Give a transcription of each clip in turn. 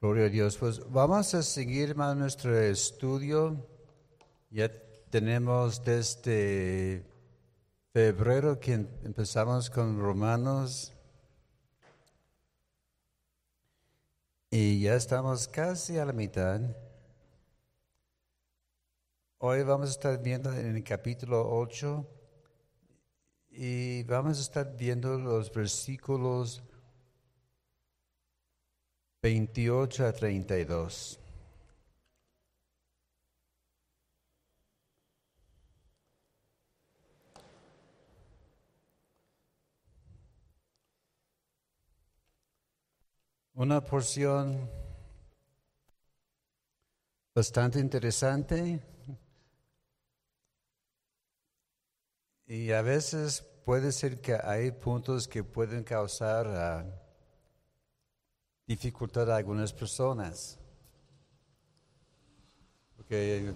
Gloria a Dios. Pues vamos a seguir más nuestro estudio. Ya tenemos desde febrero que em- empezamos con Romanos y ya estamos casi a la mitad. Hoy vamos a estar viendo en el capítulo 8 y vamos a estar viendo los versículos 28 a 32. Una porción bastante interesante y a veces puede ser que hay puntos que pueden causar ah, dificultad a algunas personas. Porque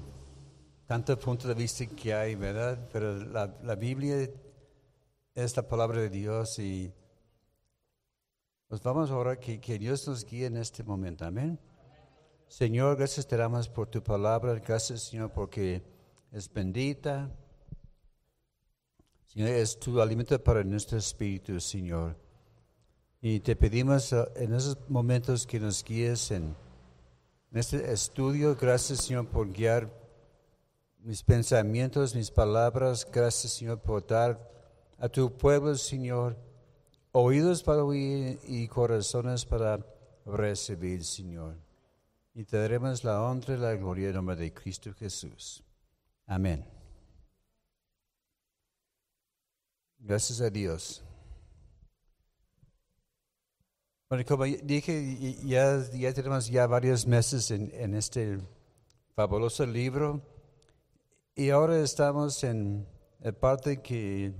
tanto punto de vista que hay, ¿verdad? Pero la, la Biblia es la palabra de Dios y pues vamos ahora que, que Dios nos guíe en este momento. Amén. Señor, gracias te damos por tu palabra. Gracias, Señor, porque es bendita. Señor, es tu alimento para nuestro espíritu, Señor. Y te pedimos uh, en esos momentos que nos guíes en este estudio. Gracias, Señor, por guiar mis pensamientos, mis palabras. Gracias, Señor, por dar a tu pueblo, Señor, oídos para oír y corazones para recibir, Señor. Y te daremos la honra y la gloria en nombre de Cristo Jesús. Amén. Gracias a Dios. Bueno, como dije, ya, ya tenemos ya varios meses en, este fabuloso libro y ahora estamos en la parte que,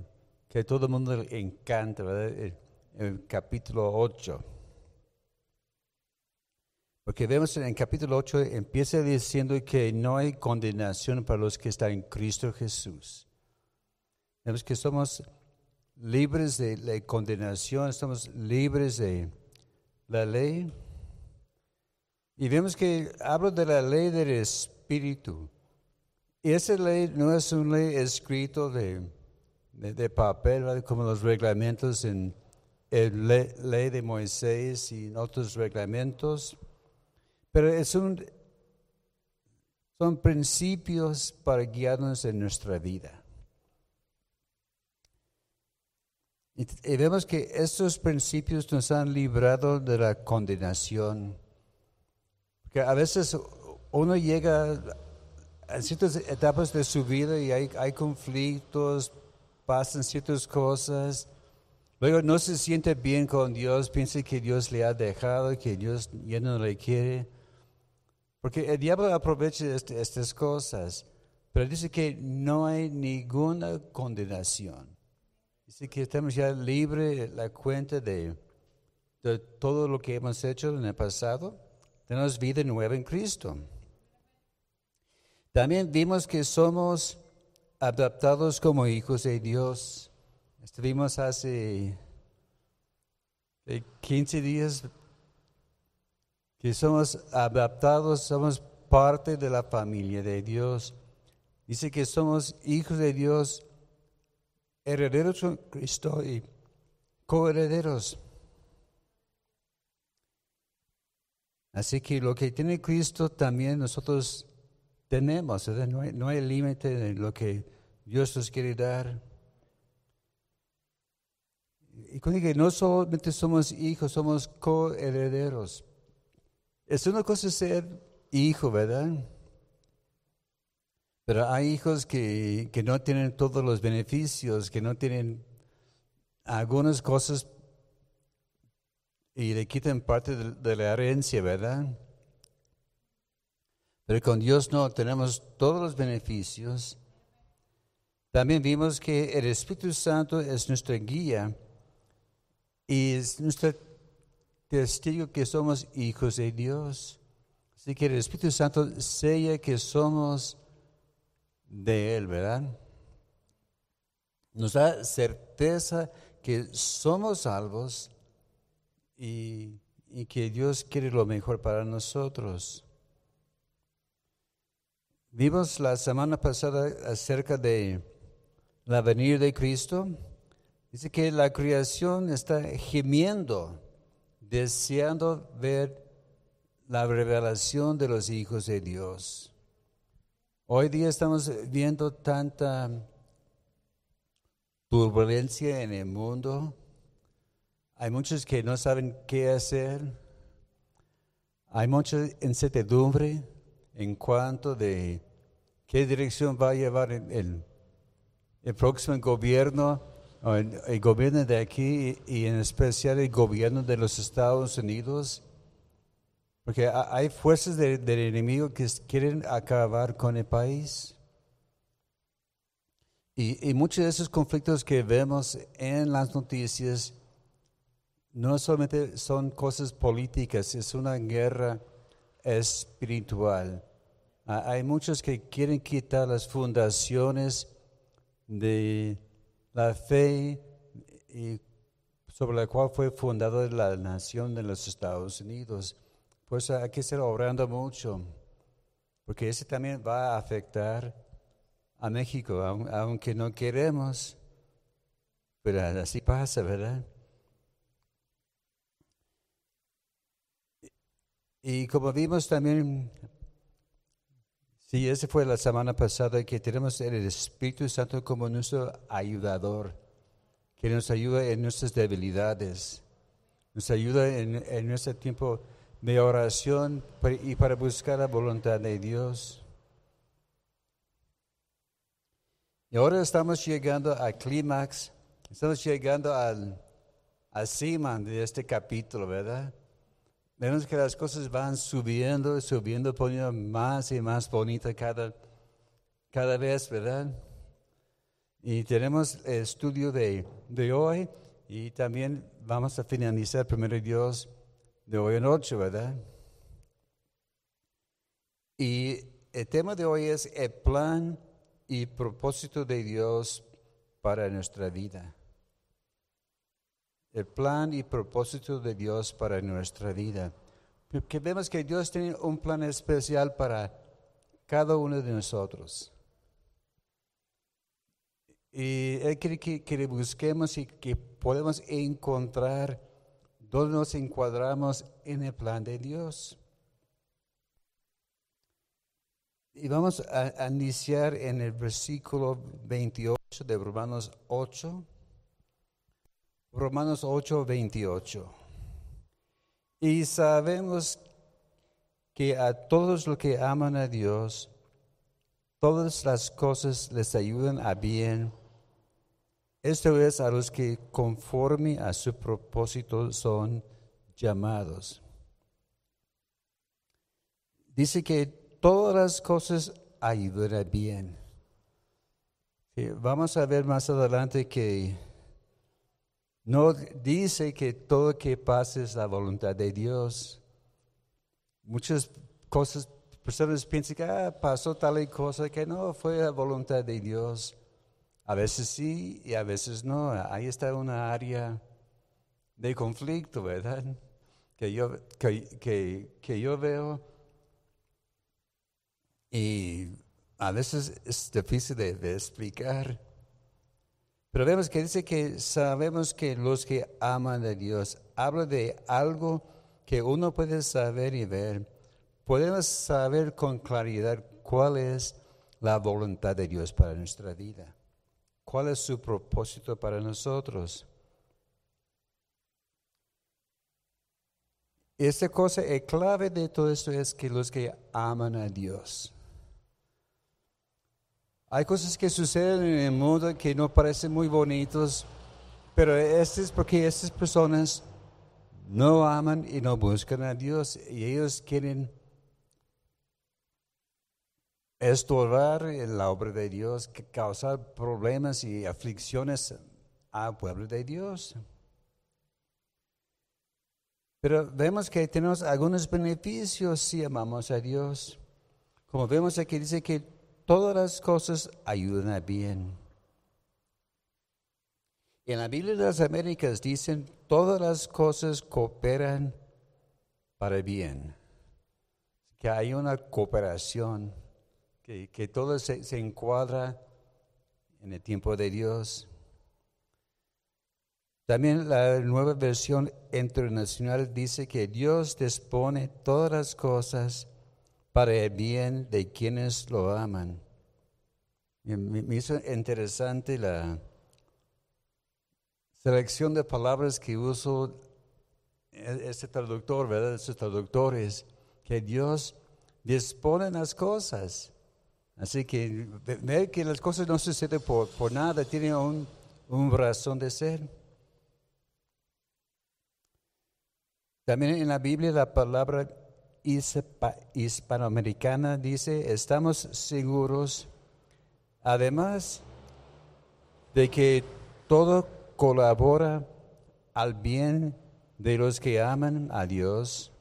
que todo el mundo encanta, ¿verdad? El, el capítulo 8. Porque vemos en el capítulo 8 empieza diciendo que no hay condenación para los que están en Cristo Jesús. Vemos que somos libres de la condenación, estamos libres de la ley. Y vemos que habla de la ley del Espíritu. Y esa ley no es una ley escrita de, de, papel, como los reglamentos en la ley de Moisés y en otros reglamentos, pero es un, son principios para guiarnos en nuestra vida. Y, y vemos que estos principios nos han librado de la condenación. Porque a veces uno llega a ciertas etapas de su vida y hay, hay conflictos, pasan ciertas cosas. Luego no se siente bien con Dios, piensa que Dios le ha dejado, que Dios ya no le quiere. Porque el diablo aprovecha este- estas cosas, pero dice que no hay ninguna condenación. Dice que estamos ya libres de la cuenta de, de todo lo que hemos hecho en el pasado. Tenemos vida nueva en Cristo. También vimos que somos adaptados como hijos de Dios. Estuvimos hace eh, 15 días que somos adaptados, somos parte de la familia de Dios. Dice que somos hijos de Dios, herederos con Cristo y coherederos. Así que lo que tiene Cristo también nosotros tenemos. No hay, no hay límite en lo que Dios nos quiere dar. Y cuando que no solamente somos hijos, somos coherederos. Es una cosa ser hijo, ¿verdad? Pero hay hijos que, que no tienen todos los beneficios, que no tienen algunas cosas y le quitan parte de, la herencia, ¿verdad? Pero con Dios no, tenemos todos los beneficios. También vimos que el Espíritu Santo es nuestra guía y es nuestro testigo que somos hijos de Dios. Así que el Espíritu Santo sella que somos de Él, ¿verdad? Nos da certeza que somos salvos y, que Dios quiere lo mejor para nosotros. Vimos la semana pasada acerca de la venida de Cristo. Dice que la creación está gemiendo, deseando ver la revelación de los hijos de Dios. Hoy día estamos viendo tanta turbulencia en el mundo. Hay muchos que no saben qué hacer. Hay mucha incertidumbre en cuanto de qué dirección va a llevar el, próximo gobierno, el, gobierno de aquí y en especial el gobierno de los Estados Unidos. Porque hay fuerzas del enemigo que quieren acabar con el país. Y, muchos de esos conflictos que vemos en las noticias no solamente son cosas políticas, es una guerra espiritual. Hay muchos que quieren quitar las fundaciones de la fe sobre la cual fue fundada la nación de los Estados Unidos. Pues hay que estar orando mucho, porque ese también va a afectar a México, aunque no queremos, pero así pasa, ¿verdad? Y como vimos también, sí, esa fue la semana pasada, que tenemos el Espíritu Santo como nuestro ayudador, que nos ayuda en nuestras debilidades, nos ayuda en, en nuestro tiempo de oración y para buscar la voluntad de Dios. Y ahora estamos llegando al clímax, estamos llegando al, al cima de este capítulo, ¿verdad? Vemos que las cosas van subiendo, subiendo, poniendo más y más bonita cada, cada vez, ¿verdad? Y tenemos el estudio de, de hoy y también vamos a finalizar primero Dios de hoy en noche, ¿verdad? Y el tema de hoy es el plan y propósito de Dios para nuestra vida. El plan y propósito de Dios para nuestra vida. Porque vemos que Dios tiene un plan especial para cada uno de nosotros. Y Él quiere que, que busquemos y que podamos encontrar donde nos encuadramos en el plan de Dios. Y vamos a, iniciar en el versículo 28 de Romanos 8. Romanos 8, 28. Y sabemos que a todos los que aman a Dios, todas las cosas les ayudan a bien esto es a los que conforme a su propósito son llamados. Dice que todas las cosas ayudan bien. vamos a ver más adelante que no dice que todo que pasa es la voluntad de Dios. Muchas cosas, personas piensan que ah, pasó tal cosa que no fue la voluntad de Dios. A veces sí y a veces no. Ahí está una área de conflicto, ¿verdad? Que yo, que, yo veo y a veces es difícil de, de, explicar. Pero vemos que dice que sabemos que los que aman a Dios habla de algo que uno puede saber y ver. Podemos saber con claridad cuál es la voluntad de Dios para nuestra vida. ¿Cuál es su propósito para nosotros? Esta cosa, el clave de todo esto es que los que aman a Dios. Hay cosas que suceden en el mundo que no parecen muy bonitos, pero esto es porque estas personas no aman y no buscan a Dios y ellos quieren estorbar la obra de Dios, causar problemas y aflicciones al pueblo de Dios. Pero vemos que tenemos algunos beneficios si amamos a Dios. Como vemos aquí, dice que todas las cosas ayudan a bien. En la Biblia de las Américas dicen, todas las cosas cooperan para bien. Que hay una cooperación, que, todo se, encuadra en el tiempo de Dios. También la nueva versión internacional dice que Dios dispone todas las cosas para el bien de quienes lo aman. me hizo interesante la selección de palabras que uso e-, este traductor, ¿verdad? Estos traductores, que Dios dispone las cosas. Así que ver que las cosas no suceden por, nada, tienen un, un razón de ser. También en la Biblia la palabra hispanoamericana dice, estamos seguros, además de que todo colabora al bien de los que aman a Dios.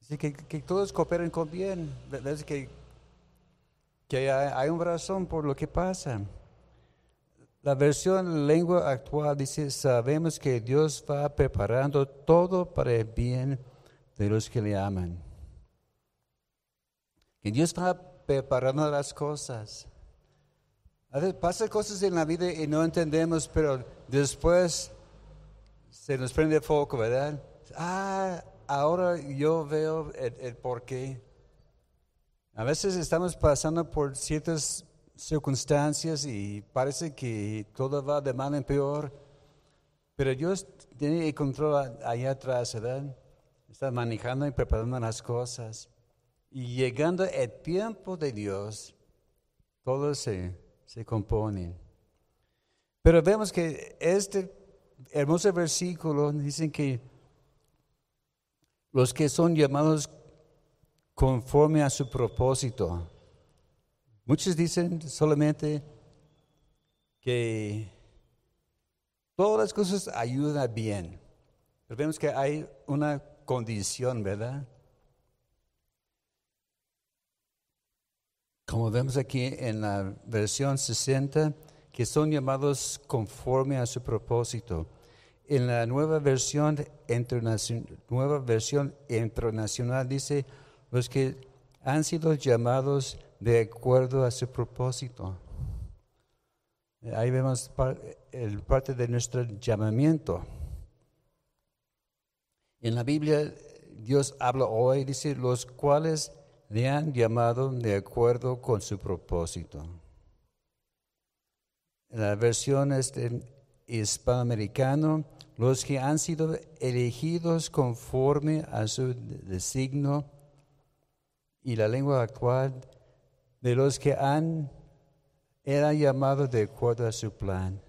Así que, que todos cooperen con bien. ¿Ves que, que hay, hay una razón por lo que pasa. La versión lengua actual dice, sabemos que Dios va preparando todo para el bien de los que le aman. Que Dios va preparando las cosas. A veces pasa cosas en la vida y no entendemos, pero después se nos prende foco, ¿verdad? Ah, ahora yo veo el, el porqué. A veces estamos pasando por ciertas circunstancias y parece que todo va de mal en peor, pero Dios tiene el control allá atrás, ¿verdad? está manejando y preparando las cosas. Y llegando el tiempo de Dios, todo se, se compone. Pero vemos que este hermoso versículo dice que los que son llamados conforme a su propósito. Muchos dicen solamente que todas las cosas ayudan bien. Pero vemos que hay una condición, ¿verdad? Como vemos aquí en la versión 60, que son llamados conforme a su propósito. En la nueva versión, nueva versión internacional dice, los que han sido llamados de acuerdo a su propósito. Ahí vemos el parte de nuestro llamamiento. En la Biblia Dios habla hoy, dice, los cuales le han llamado de acuerdo con su propósito. En la versión este, hispanoamericano, los que han sido elegidos conforme a su designio y la lengua actual, de los que han era llamado de acuerdo a su plan.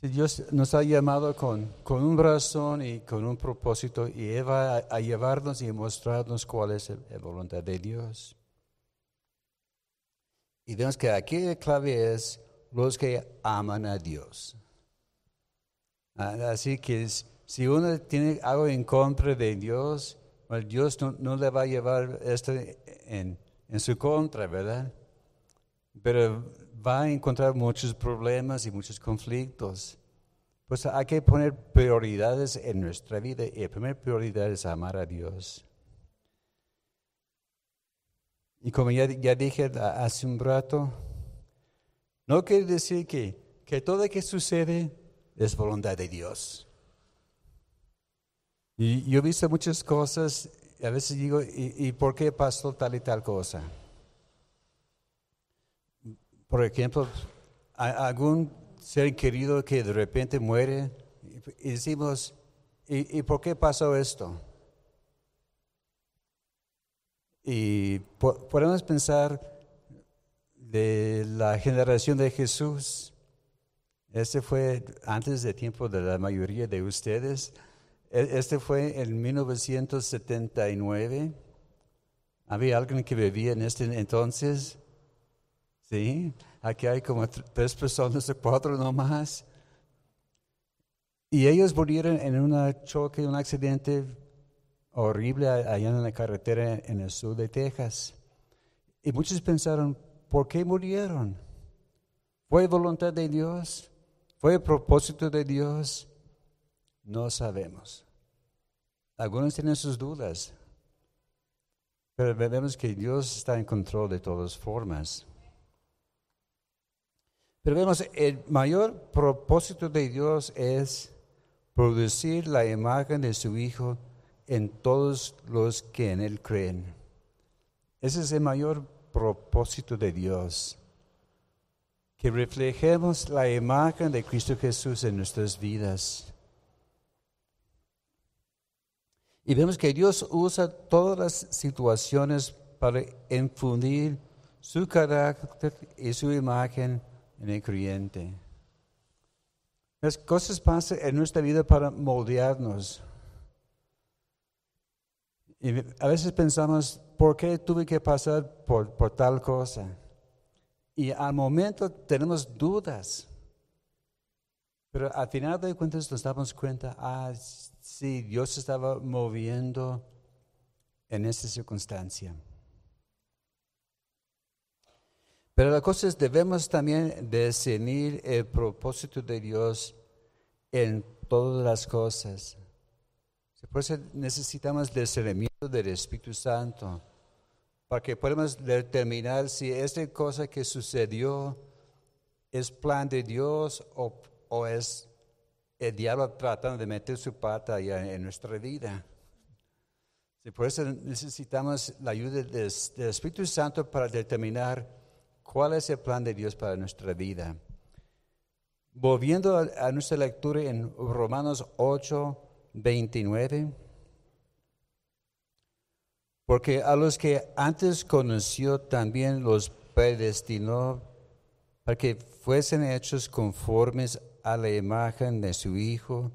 Si Dios nos ha llamado con, con un razón y con un propósito y va a, llevarnos y mostrarnos cuál es la voluntad de Dios. Y vemos que aquí la clave es los que aman a Dios. Ah, así que si uno tiene algo en contra de Dios, Dios no, le va a llevar esto en, en su contra, ¿verdad? Pero va a encontrar muchos problemas y muchos conflictos. Pues hay que poner prioridades en nuestra vida y la primera prioridad es amar a Dios. Y como ya, dije hace un rato, no quiere decir que, que todo lo que sucede es voluntad de Dios. Y yo he visto muchas cosas, a veces digo, ¿y, ¿y, por qué pasó tal y tal cosa? Por ejemplo, algún ser querido que de repente muere y decimos, ¿y, por qué pasó esto? Y podemos pensar de la generación de Jesús. Este fue antes del tiempo de la mayoría de ustedes. E, este fue en 1979. Había alguien que vivía en este entonces. Sí, aquí hay como tres personas o cuatro nomás. Y ellos murieron en un choque, un accidente horrible allá en la carretera en el sur de Texas. Y muchos pensaron, ¿por qué murieron? ¿Fue voluntad de Dios? ¿Fue propósito de Dios? No sabemos. Algunos tienen sus dudas, pero vemos que Dios está en control de todas formas. Pero vemos, el mayor propósito de Dios es producir la imagen de su Hijo en todos los que en Él creen. Ese es el mayor propósito de Dios. Que reflejemos la imagen de Cristo Jesús en nuestras vidas. Y vemos que Dios usa todas las situaciones para infundir su carácter y su imagen en el creyente. Las cosas pasan en nuestra vida para moldearnos. Y a veces pensamos, ¿por qué tuve que pasar por, por tal cosa? Y al momento tenemos dudas. Pero al final de cuentas nos damos cuenta, ah, sí, Dios estaba moviendo en esta circunstancia. Pero la cosa es, debemos también discernir el propósito de Dios en todas las cosas. Por eso necesitamos discernimiento del Espíritu Santo, para que podamos determinar si esta cosa que sucedió es plan de Dios o, es el diablo tratando de meter su pata en nuestra vida. Por eso necesitamos la ayuda del Espíritu Santo para determinar cuál es el plan de Dios para nuestra vida. Volviendo a, nuestra lectura en Romanos 8, 29. Porque a los que antes conoció también los predestinó para que fuesen hechos conformes a la imagen de su Hijo,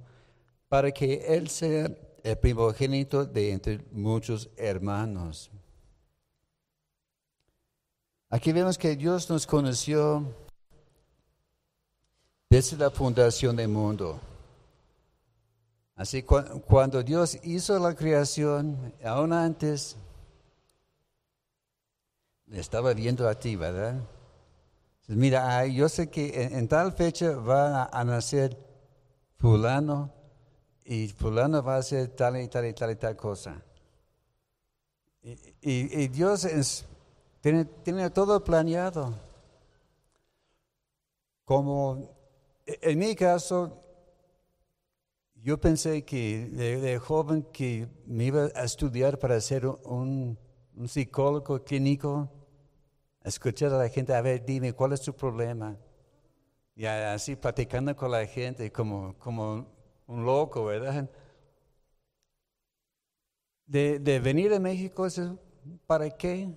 para que Él sea el primogénito de entre muchos hermanos. Aquí vemos que Dios nos conoció desde la fundación del mundo. Así cuando Dios hizo la creación, aún antes, estaba viendo a ti, ¿verdad? Mira, yo sé que en, tal fecha va a, nacer fulano y fulano va a hacer tal y tal y tal y tal cosa. Y, Dios tiene, todo planeado. Como en mi caso, yo pensé que de, joven que me iba a estudiar para ser un, psicólogo clínico, escuchar a la gente, a ver, dime, ¿cuál es tu problema? Y así platicando con la gente como, como un loco, ¿verdad? De, de venir a México, ¿para qué?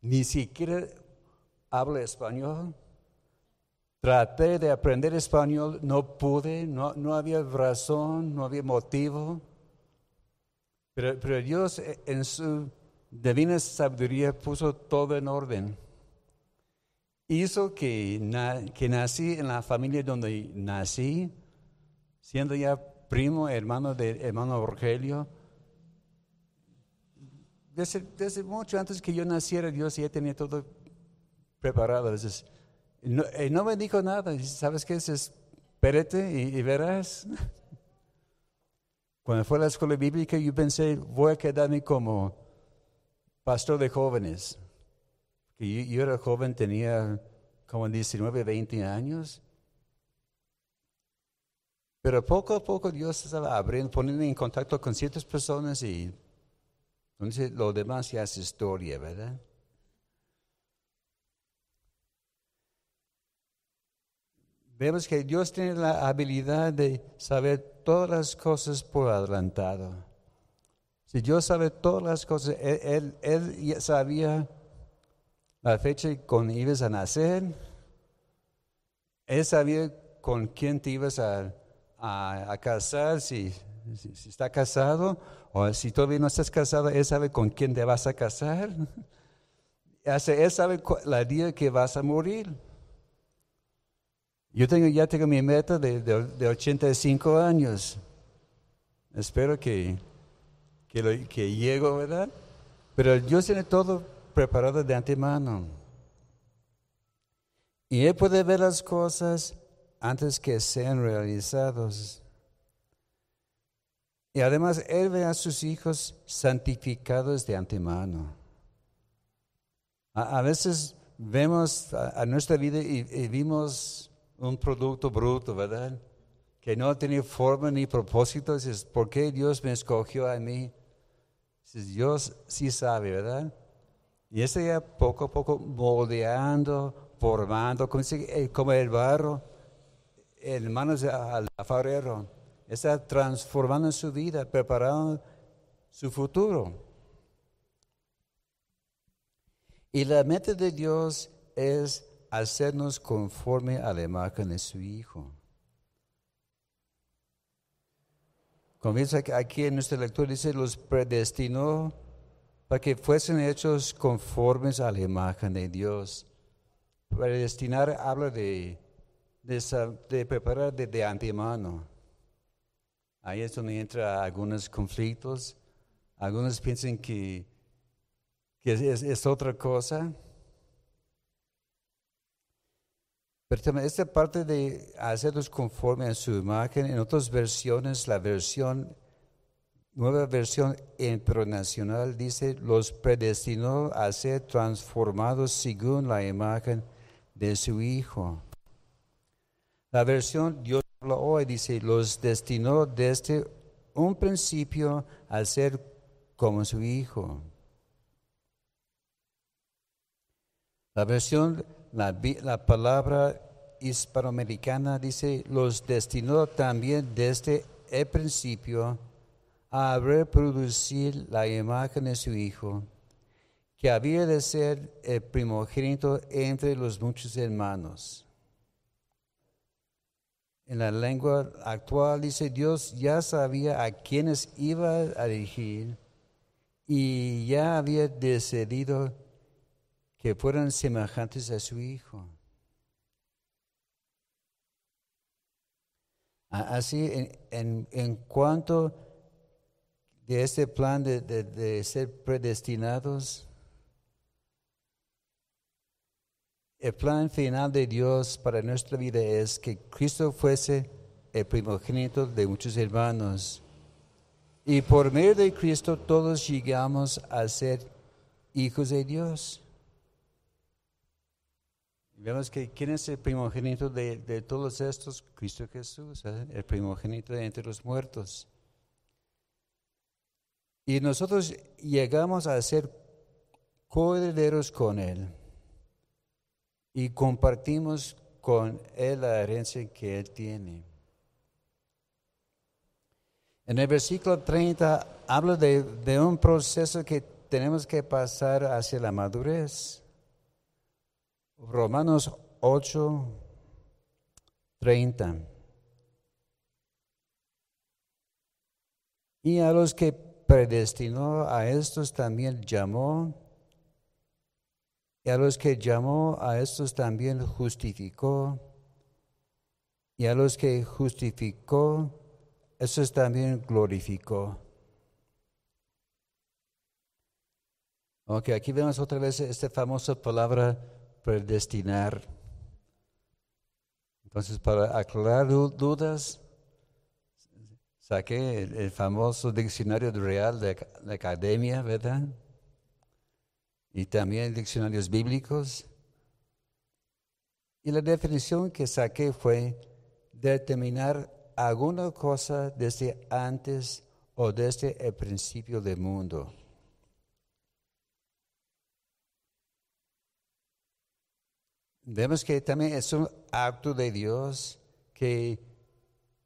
ni siquiera hablo español. Traté de aprender español, no pude, no, no había razón, no había motivo. Pero, pero, Dios eh, en su divina sabiduría puso todo en orden. Hizo que, que nací en la familia donde nací, siendo ya primo, hermano de hermano Rogelio desde, mucho antes que yo naciera, Dios ya tenía todo preparado. no, no me dijo nada. ¿Sabes qué? Es, espérate y, verás. Cuando fue a la escuela bíblica, yo pensé, voy a quedarme como pastor de jóvenes. Yo, yo era joven, tenía como 19, 20 años. Pero poco a poco Dios estaba abriendo, poniendo en contacto con ciertas personas y entonces lo demás ya es historia, ¿verdad? Vemos que Dios tiene la habilidad de saber todas las cosas por adelantado. Si Dios sabe todas las cosas, Él, él, sabía la fecha con ibas a nacer, Él sabía con quién te ibas a, a casar, si si, está casado o si todavía no estás casado, Él sabe con quién te vas a casar. Él sabe la día que vas a morir. Yo tengo, ya tengo mi meta de, de, 85 años. Espero que, que, que llego, ¿verdad? Pero Dios tiene todo preparado de antemano. Y Él puede ver las cosas antes que sean realizadas. Y además Él ve a sus hijos santificados de antemano. A, veces vemos a, nuestra vida y, vimos un producto bruto, ¿verdad? Que no tiene forma ni propósito. Dices, ¿por qué Dios me escogió a mí? Dios sí sabe, ¿verdad? Y ese ya poco a poco moldeando, formando, eh, como el barro en manos del alfarero. Está transformando su vida, preparando su futuro. Y la meta de Dios es hacernos conforme a la imagen de su Hijo. Aquí en nuestra lectura, dice, los predestinó para que fuesen hechos conformes a la imagen de Dios. Predestinar habla de, de, preparar de, antemano. Ahí es donde entra algunos conflictos. Algunos piensan que, que es, otra cosa. Esta parte de hacerlos conforme a su imagen, en otras versiones, la versión nueva versión internacional dice, los predestinó a ser transformados según la imagen de su Hijo. La versión Dios habla hoy dice, los destinó desde un principio a ser como su Hijo. La versión, la, la palabra hispanoamericana dice, los destinó también desde el principio a reproducir la imagen de su Hijo, que había de ser el primogénito entre los muchos hermanos. En la lengua actual dice Dios ya sabía a quienes iba a elegir y ya había decidido que fueran semejantes a su Hijo. Así, en, en cuanto de este plan de, ser predestinados. El plan final de Dios para nuestra vida es que Cristo fuese el primogénito de muchos hermanos. Y por medio de Cristo todos llegamos a ser hijos de Dios. Vemos que quién es el primogénito de, de todos estos, Cristo Jesús, el primogénito de entre los muertos. Y nosotros llegamos a ser coherederos con Él y compartimos con Él la herencia que Él tiene. En el versículo 30 habla de, de un proceso que tenemos que pasar hacia la madurez. Romanos 8, 30. Y a los que predestinó a estos también llamó, y a los que llamó a estos también justificó, y a los que justificó, estos también glorificó. Ok, aquí vemos otra vez esta famosa palabra predestinar. Entonces, para aclarar dudas, Saqué el, famoso diccionario real de la academia, ¿verdad? Y también diccionarios bíblicos. Y la definición que saqué fue determinar alguna cosa desde antes o desde el principio del mundo. Vemos que también es un acto de Dios que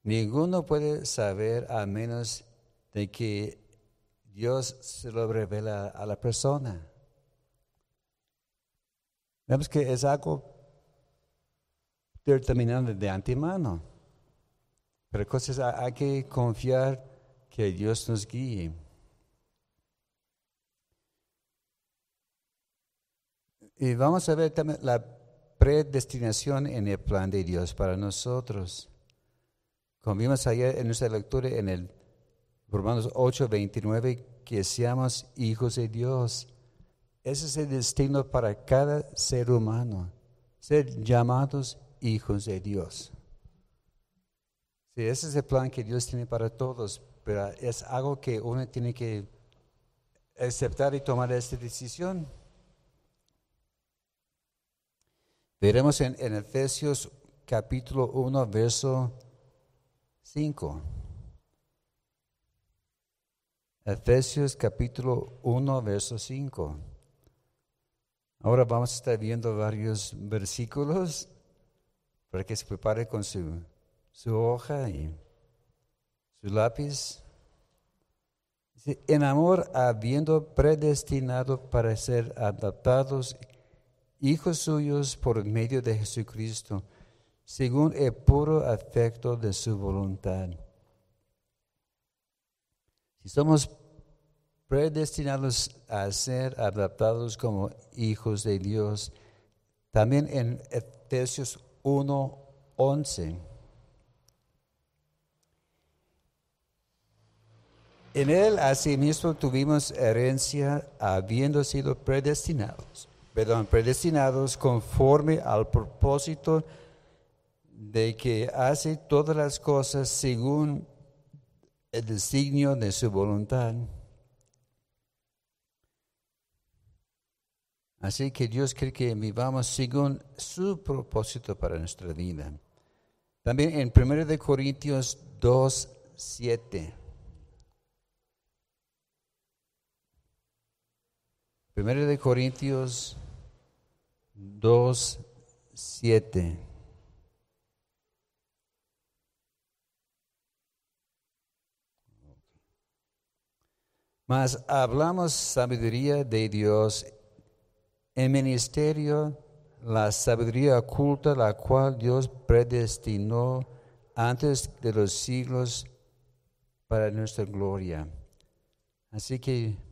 Ninguno puede saber a menos de que Dios se lo revela a la persona. Vemos que es algo determinado de antemano. Pero cosas hay que confiar que Dios nos guíe. Y vamos a ver también la predestinación en el plan de Dios para nosotros. Como vimos ayer en nuestra lectura en el Romanos 8, 29, que seamos hijos de Dios. Ese es el destino para cada ser humano, ser llamados hijos de Dios. Sí, ese es el plan que Dios tiene para todos, pero es algo que uno tiene que aceptar y tomar esta decisión. Veremos en, Efesios capítulo 1, verso 5. Efesios capítulo 1, verso 5. Ahora vamos a estar viendo varios versículos para que se prepare con su, su hoja y su lápiz. En amor, habiendo predestinado para ser adaptados hijos suyos por medio de Jesucristo, según el puro afecto de su voluntad. Si somos predestinados a ser adaptados como hijos de Dios, también en Efesios 1, 11. En él asimismo tuvimos herencia habiendo sido predestinados, perdón, predestinados conforme al propósito de que hace todas las cosas según el designio de su voluntad. Así que Dios quiere que vivamos según su propósito para nuestra vida. También en 1 Corintios 2, 7. 1 Corintios 2, 7. Mas hablamos sabiduría de Dios en ministerio, la sabiduría oculta, la cual Dios predestinó antes de los siglos para nuestra gloria. Así que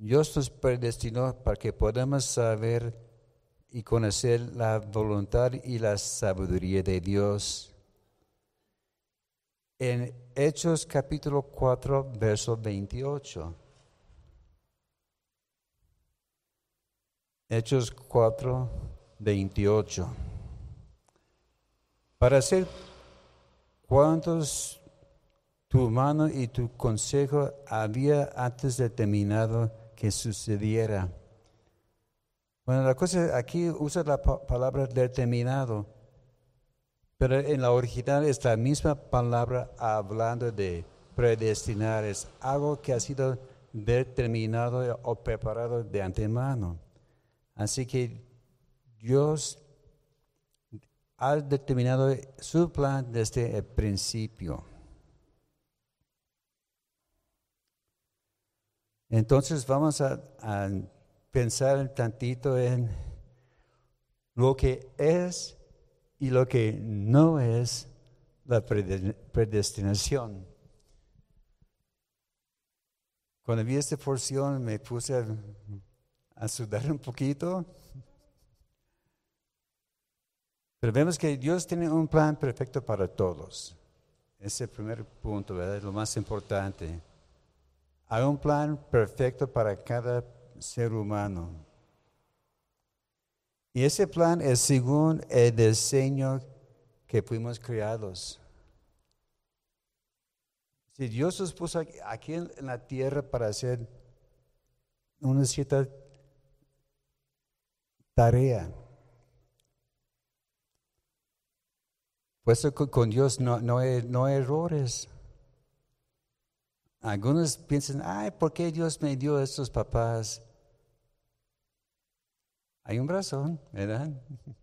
Dios nos predestinó para que podamos saber y conocer la voluntad y la sabiduría de Dios. En Hechos capítulo 4, verso 28. Hechos 4, 28. Para hacer cuantos tu mano y tu consejo había antes determinado que sucediera. Bueno, la cosa aquí usa la palabra determinado pero en la original es la misma palabra hablando de predestinar, es algo que ha sido determinado o preparado de antemano. Así que Dios ha determinado su plan desde el principio. Entonces vamos a, a pensar un tantito en lo que es y lo que no es la predestinación. Cuando vi esta porción me puse a, sudar un poquito. Pero vemos que Dios tiene un plan perfecto para todos. Ese primer punto, ¿verdad? Es lo más importante. Hay un plan perfecto para cada ser humano. Y ese plan es según el diseño que fuimos creados. Si Dios nos puso aquí en la tierra para hacer una cierta tarea, pues con Dios no, hay errores. Algunos piensan, ay, ¿por qué Dios me dio estos papás? Hay un razón, ¿verdad?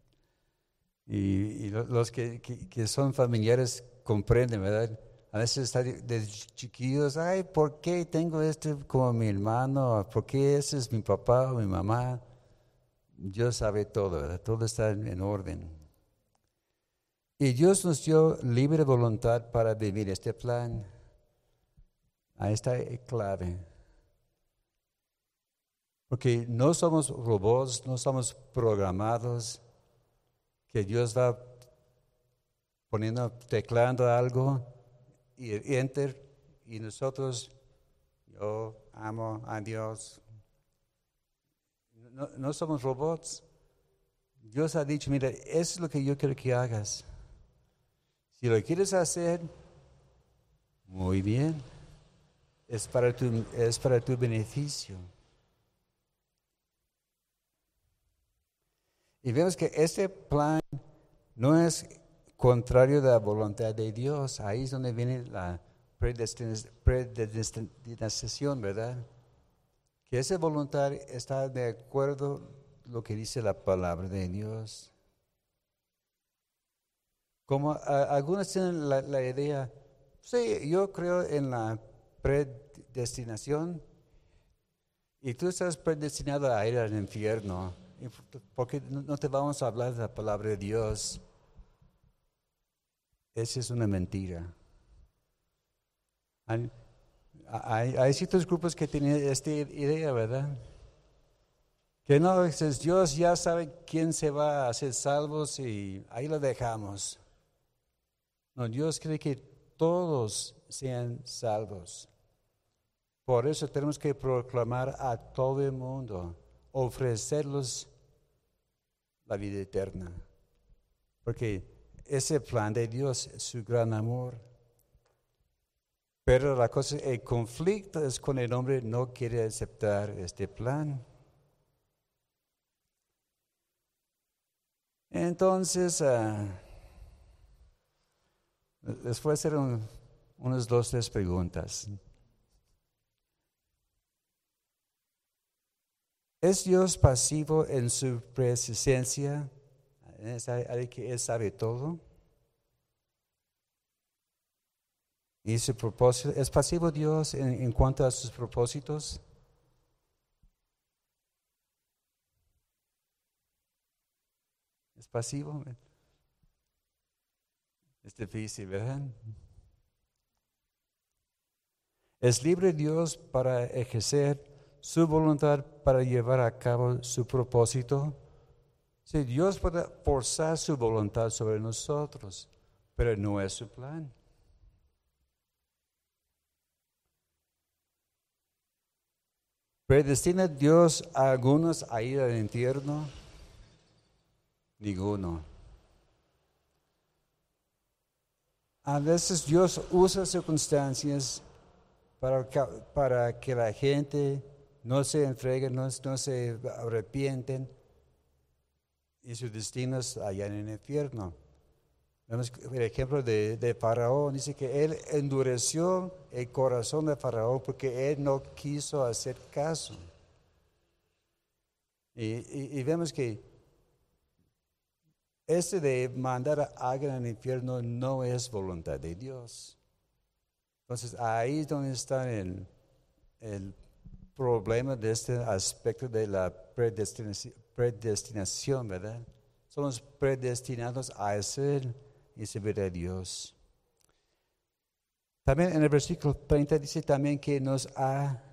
Y, los que, son familiares comprenden, ¿verdad? A veces están de chiquillos, ay, ¿por qué tengo este como mi hermano? ¿Por qué ese es mi papá o mi mamá? Dios sabe todo, ¿verdad? Todo está en orden. Y Dios nos dio libre voluntad para vivir este plan. Ahí está clave. Porque no somos robots, no somos programados, que Dios va poniendo, teclando algo y enter y nosotros, yo amo a Dios. No, no somos robots. Dios ha dicho, mira, eso es lo que yo quiero que hagas. Si lo quieres hacer, muy bien. Es para tu, es para tu beneficio. Y vemos que este plan no es contrario de la voluntad de Dios. Ahí es donde viene la predestinación, ¿verdad? Que esa voluntad está de acuerdo lo que dice la palabra de Dios. Como algunos tienen la, la, idea, sí, yo creo en la predestinación y tú estás predestinado a ir al infierno porque no te vamos a hablar de la palabra de Dios. Esa es una mentira. Hay, ciertos grupos que tienen esta idea, ¿verdad? Que no, Dios ya sabe quién se va a hacer salvos y ahí lo dejamos. No, Dios quiere que todos sean salvos. Por eso tenemos que proclamar a todo el mundo ofrecerlos la vida eterna. Porque ese plan de Dios es su gran amor. Pero la cosa, el conflicto es cuando el hombre no quiere aceptar este plan. Entonces, uh, les voy a hacer unas dos, tres preguntas. ¿Es Dios pasivo en su presencia? ¿Es que Él sabe todo? ¿Y su propósito? ¿Es pasivo Dios en, cuanto a sus propósitos? ¿Es pasivo? Es difícil, ¿verdad? ¿Es libre Dios para ejercer su voluntad para llevar a cabo su propósito. Si Dios puede forzar su voluntad sobre nosotros, pero no es su plan. ¿Predestina Dios a algunos a ir al infierno? Ninguno. A veces Dios usa circunstancias para, para que la gente no se entreguen, no, se arrepienten y su destino es allá en el infierno. Vemos el ejemplo de, de, Faraón, dice que él endureció el corazón de Faraón porque él no quiso hacer caso. Y, vemos que este de mandar a alguien al infierno no es voluntad de Dios. Entonces ahí es donde está el, el problema de este aspecto de la predestinación, ¿verdad? Somos predestinados a ser y servir a Dios. También en el versículo 30 dice también que nos ha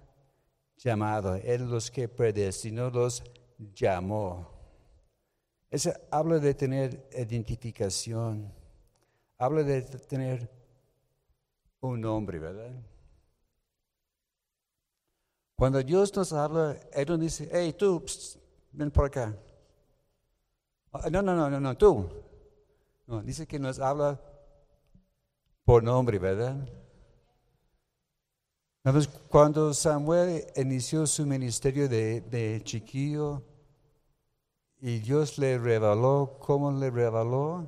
llamado. Él los que predestinó los llamó. Eso habla de tener identificación. Habla de tener un nombre, ¿verdad? Cuando Dios nos habla, Él nos dice, hey, tú, ven por acá. Ah, no, no, no, no, no, tú. No, dice que nos habla por nombre, ¿verdad? Cuando Samuel inició su ministerio de, de chiquillo y Dios le reveló, ¿cómo le reveló?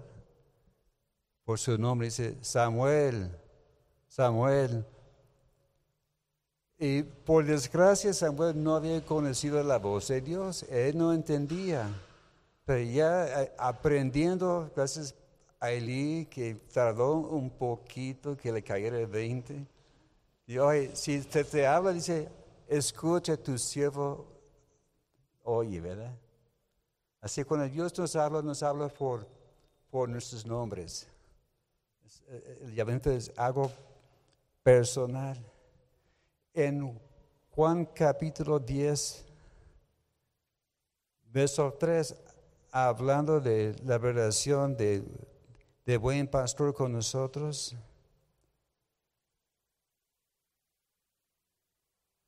Por su nombre, dice Samuel, Samuel. Y por desgracia Samuel no había conocido la voz de Dios, él no entendía. Pero ya eh, aprendiendo, gracias a Eli, que tardó un poquito que le cayera el 20. Y hoy, si te, te habla, dice, escucha tu siervo, oye, ¿verdad? Así cuando Dios nos habla, nos habla por, por nuestros nombres. Eh, el llamamiento es algo personal en Juan capítulo 10, verso 3, hablando de la relación de, buen pastor con nosotros.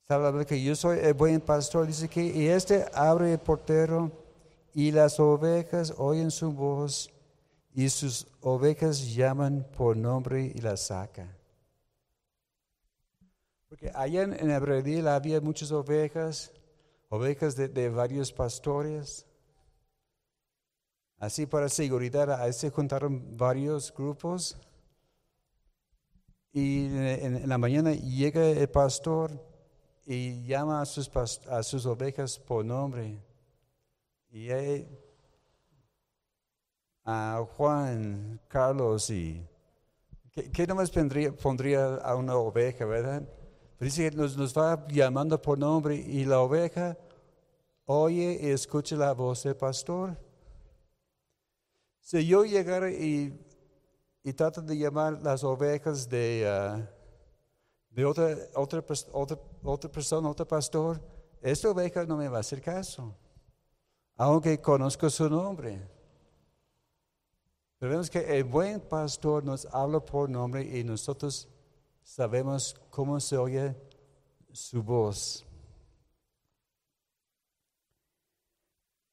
Está que yo soy el buen pastor, dice que y este abre el portero y las ovejas oyen su voz y sus ovejas llaman por nombre y las saca. Porque allá en Abredil había muchas ovejas, ovejas de, varios pastores. Así para seguridad, ahí se juntaron varios grupos. Y en, la mañana llega el pastor y llama a sus, a sus ovejas por nombre. Y a Juan, Carlos y... ¿Qué, nomás pondría, a una oveja, verdad? Dice que nos, va llamando por nombre y la oveja oye y escucha la voz del pastor. Si yo llegara y, trato de llamar las ovejas de, ah, otra, otra, otra, otra persona, otro pastor, esta oveja no me va a hacer caso, aunque conozco su nombre. Pero vemos que el buen pastor nos habla por nombre y nosotros sabemos cómo se oye su voz.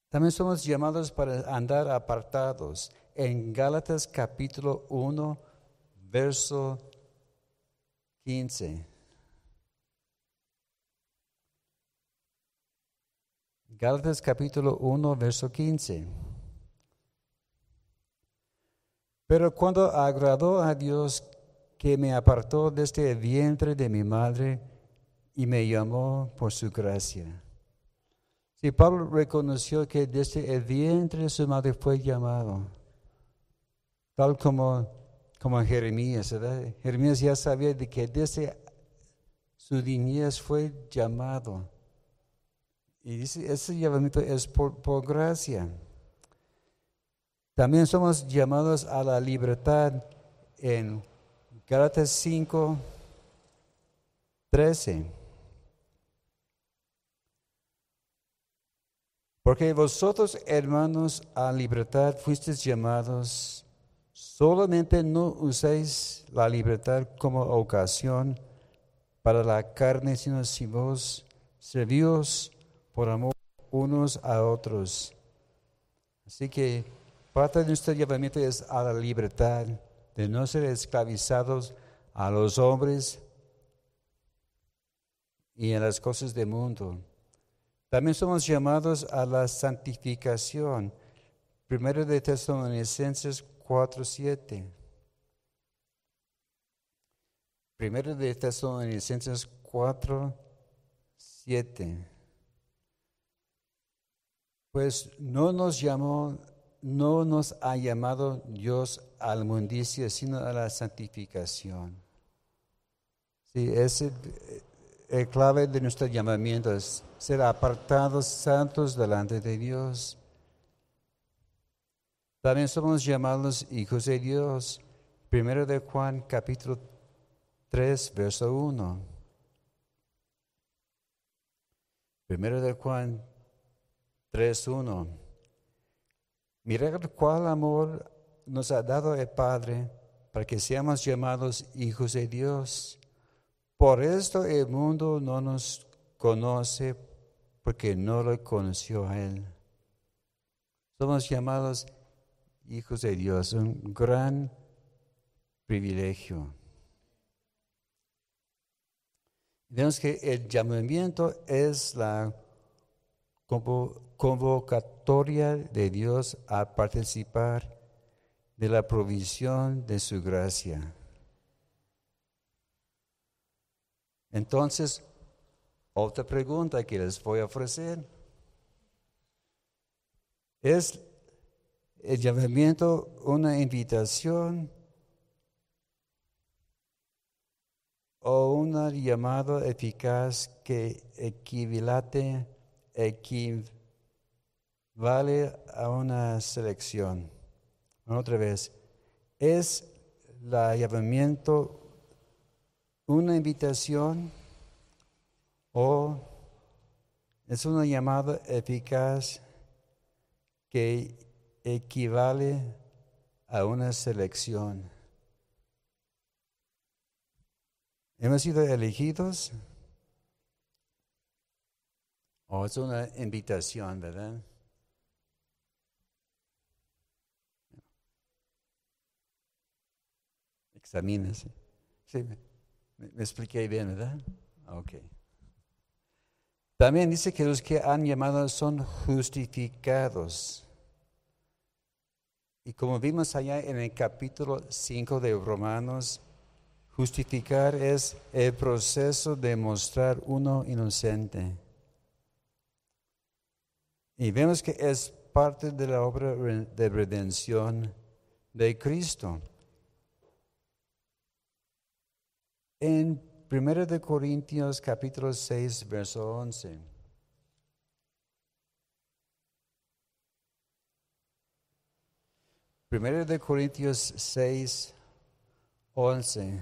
También somos llamados para andar apartados. En Gálatas capítulo 1, verso 15. Gálatas capítulo 1, verso 15. Pero cuando agradó a Dios que me apartó desde el vientre de mi madre y me llamó por su gracia. Si Pablo reconoció que desde el vientre de su madre fue llamado, tal como, como Jeremías. Jeremías ya sabía de que desde su niñez fue llamado. Y dice, ese llamamiento es por, por gracia. También somos llamados a la libertad en Gálatas 5, 13. Porque vosotros, hermanos, a libertad fuisteis llamados, solamente no uséis la libertad como ocasión para la carne, sino si vos servíos por amor unos a otros. Así que parte de nuestro llamamiento es a la libertad de no ser esclavizados a los hombres y a las cosas del mundo. También somos llamados a la santificación. Primero de Tesalonicenses 4:7. Primero de Tesalonicenses 4:7. Pues no nos llamó no nos ha llamado Dios al mundicio, sino a la santificación. Sí, es el, clave de nuestro llamamiento, es ser apartados santos delante de Dios. También somos llamados hijos de Dios. Primero de Juan capítulo 3, verso 1. Primero de Juan 3, 1. Mirad cuál amor nos ha dado el Padre para que seamos llamados hijos de Dios. Por esto el mundo no nos conoce porque no lo conoció a Él. Somos llamados hijos de Dios, un gran privilegio. Vemos que el llamamiento es la convocatoria de Dios a participar de la provisión de su gracia. Entonces, otra pregunta que les voy a ofrecer. ¿Es el llamamiento una invitación o una llamada eficaz que equivale equivale a una selección. Otra vez, ¿es el llamamiento una invitación o es una llamada eficaz que equivale a una selección? ¿Hemos sido elegidos? Oh, es una invitación, ¿verdad? Me, expliqué bien, ¿verdad? Ok. También dice que los que han llamado son justificados. Y como vimos allá en el capítulo 5 de Romanos, justificar es el proceso de mostrar uno inocente. Y vemos que es parte de la obra de redención de Cristo. En 1 de Corintios capítulo 6, verso 11. Primero de Corintios 6, 11.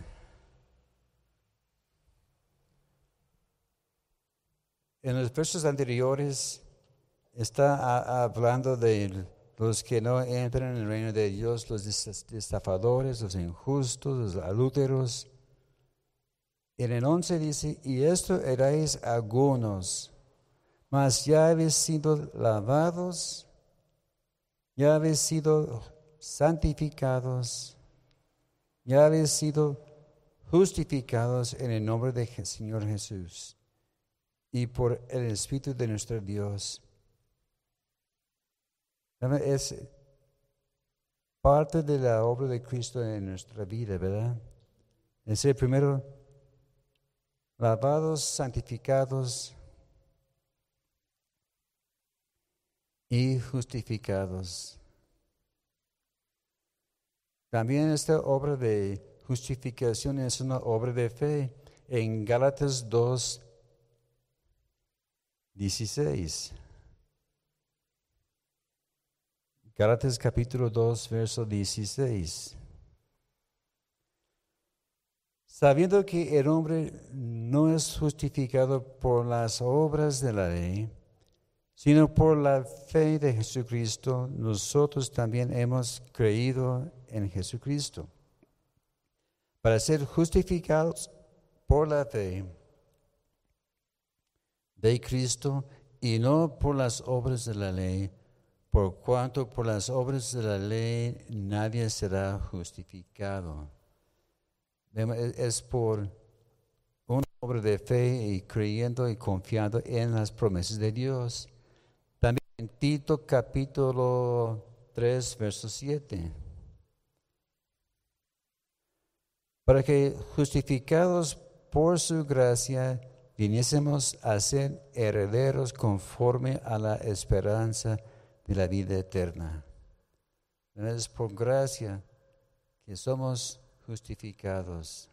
En los versos anteriores está hablando de los que no entran en el reino de Dios, los estafadores, los injustos, los adúlteros, en el 11 dice, y esto erais algunos, mas ya habéis sido lavados, ya habéis sido santificados, ya habéis sido justificados en el nombre del Señor Jesús y por el Espíritu de nuestro Dios. Es parte de la obra de Cristo en nuestra vida, ¿verdad? Es el primero lavados, santificados y justificados. También esta obra de justificación es una obra de fe. En Gálatas 2, 16. Gálatas capítulo 2, verso 16 sabiendo que el hombre no es justificado por las obras de la ley, sino por la fe de Jesucristo, nosotros también hemos creído en Jesucristo. Para ser justificados por la fe de Cristo y no por las obras de la ley, por cuanto por las obras de la ley nadie será justificado es por una obra de fe y creyendo y confiando en las promesas de Dios. También en Tito capítulo 3, verso 7. Para que justificados por su gracia viniésemos a ser herederos conforme a la esperanza de la vida eterna. Es por gracia que somos justificados.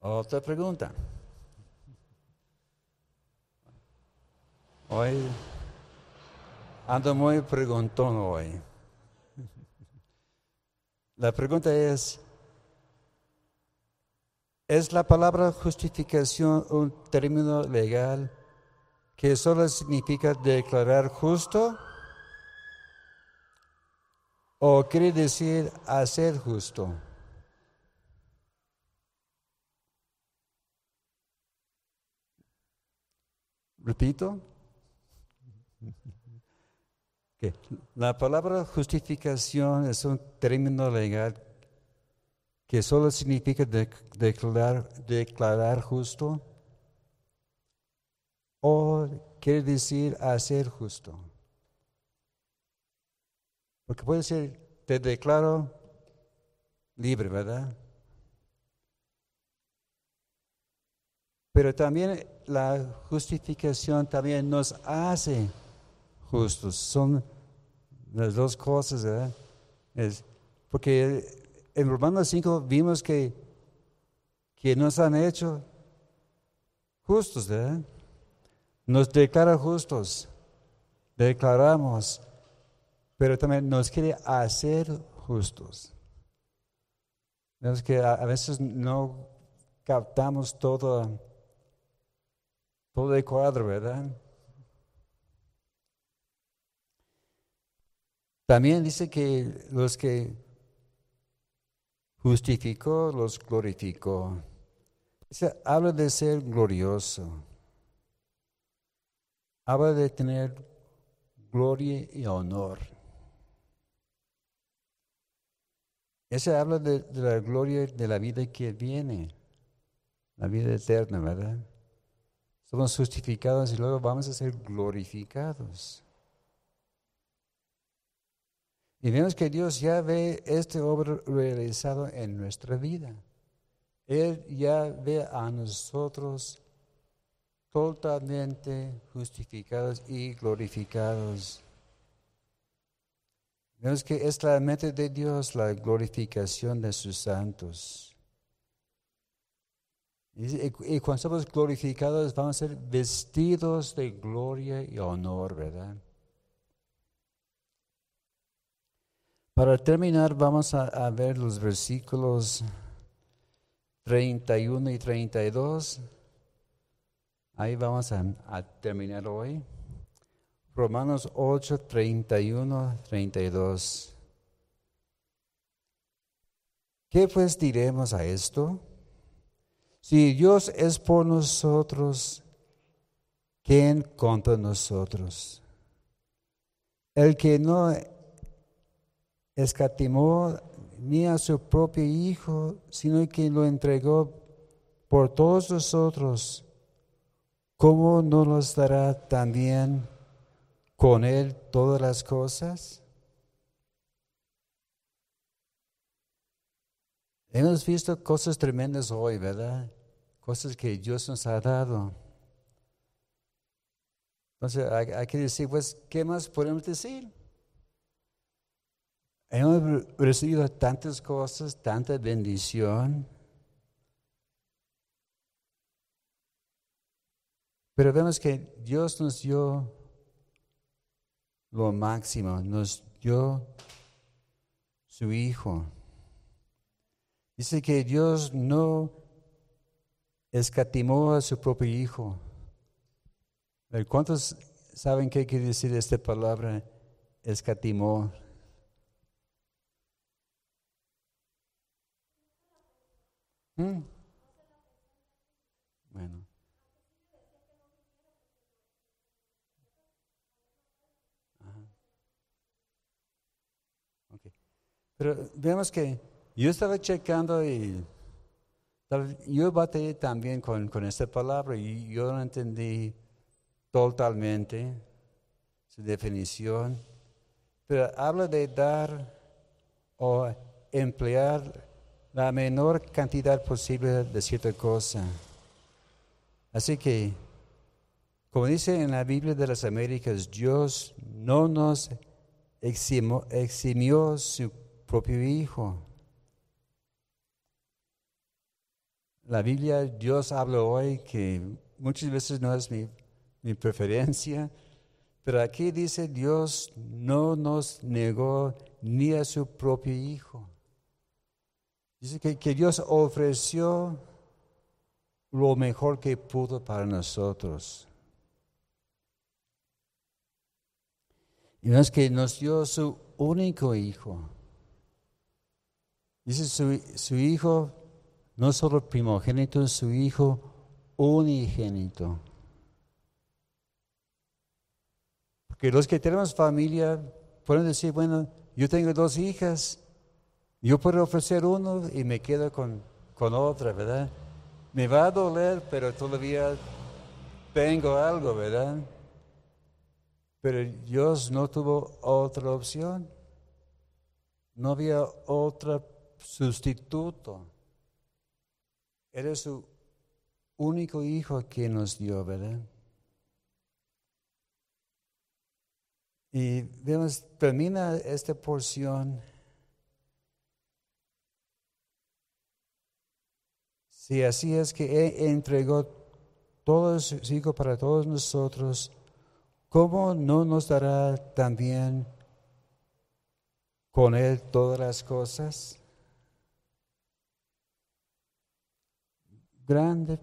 Otra pregunta. Hoy ando muy preguntón hoy. La pregunta es, ¿Es la palabra justificación un término legal que solo significa declarar justo? ¿O quiere decir hacer justo? Repito. La palabra justificación es un término legal que solo significa declarar, declarar justo o quiere decir hacer justo. Porque puede ser, te declaro libre, ¿verdad? Pero también la justificación también nos hace justos. Son las dos cosas, ¿verdad? Es porque en Romanos 5 vimos que, que nos han hecho justos, ¿verdad? Nos declara justos, declaramos, pero también nos quiere hacer justos. Vemos que a, veces no captamos todo, todo el cuadro, ¿verdad? También dice que los que justificó, los glorificó. habla de ser glorioso. habla de tener gloria y honor. Ese habla de, de, la gloria de la vida que viene, la vida eterna, ¿verdad? Somos justificados y luego vamos a ser glorificados. Y vemos que Dios ya ve este obra realizado en nuestra vida. Él ya ve a nosotros totalmente justificados y glorificados. Vemos que es la meta de Dios la glorificación de sus santos. Y, cuando somos glorificados vamos a ser vestidos de gloria y honor, ¿verdad? Para terminar vamos a ver los versículos 31 y 32. Ahí vamos a, terminar hoy. Romanos 8, 31, 32. ¿Qué pues diremos a esto? Si Dios es por nosotros, ¿quién contra nosotros? El que no escatimó ni a su propio Hijo, sino que lo entregó por todos nosotros, ¿cómo no nos dará también con Él todas las cosas? Hemos visto cosas tremendas hoy, ¿verdad? Cosas que Dios nos ha dado. Entonces hay, que decir, pues, ¿qué más podemos decir? Hemos recibido tantas cosas, tanta bendición. Pero vemos que Dios nos dio lo máximo, nos dio su Hijo. Dice que Dios no escatimó a su propio Hijo. ¿Cuántos saben qué quiere decir esta palabra escatimó? Mm. Bueno. Pero vemos que yo estaba checando y yo batallé también con, con esta palabra y yo no entendí totalmente su definición, pero habla de dar o emplear la menor cantidad posible de cierta cosa. Así que, como dice en la Biblia de las Américas, Dios no nos eximió, su propio Hijo. La Biblia, Dios habla hoy que muchas veces no es mi, mi preferencia, pero aquí dice Dios no nos negó ni a su propio Hijo. Dice que, Dios ofreció lo mejor que pudo para nosotros. Y es que nos dio su único hijo. Dice su, su hijo, no solo primogénito, su hijo unigénito. Porque los que tenemos familia pueden decir, bueno, yo tengo dos hijas, yo puedo ofrecer uno y me quedo con, con otra, ¿verdad? Me va a doler, pero todavía tengo algo, ¿verdad? Pero Dios no tuvo otra opción. No había otro sustituto. Era su único hijo que nos dio, ¿verdad? Y vemos, termina esta porción Si así es que entregó todo su Hijo para todos nosotros, ¿cómo no nos dará también con Él todas las cosas? Grande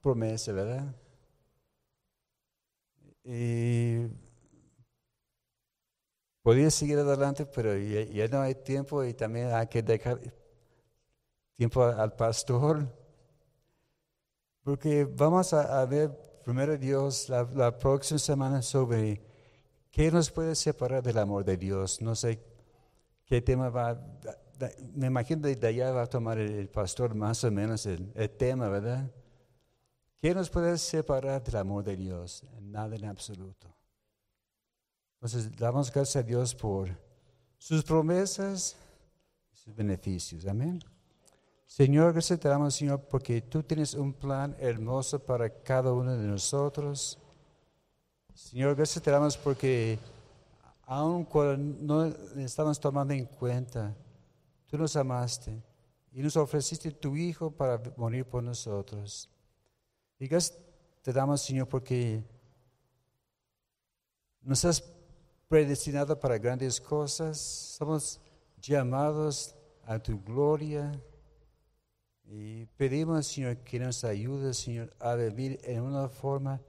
promesa, ¿verdad? Y podía seguir adelante, pero ya, no hay tiempo y también hay que dejar tiempo al pastor. Porque vamos a, ver primero Dios, la, próxima semana sobre qué nos puede separar del amor de Dios. No sé qué tema va, me imagino de allá va a tomar el, pastor más o menos el, el, tema, ¿verdad? ¿Qué nos puede separar del amor de Dios? Nada en absoluto. Entonces, damos gracias a Dios por sus promesas y sus beneficios. Amén. Señor, gracias te damos, Señor, porque tú tienes un plan hermoso para cada uno de nosotros. Señor, gracias te damos porque aun cuando no estamos tomando en cuenta, tú nos amaste y nos ofreciste tu Hijo para morir por nosotros. Y gracias te damos, Señor, porque nos has predestinado para grandes cosas. Somos llamados a tu gloria y pedimos, Señor, que nos ayude, Señor, a vivir en una forma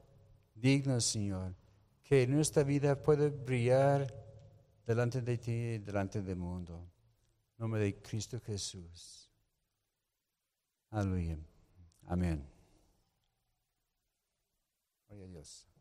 digna, Señor. Que nuestra vida pueda brillar delante de ti y delante del mundo. En nombre de Cristo Jesús. Aleluya. Amén. Gloria Dios.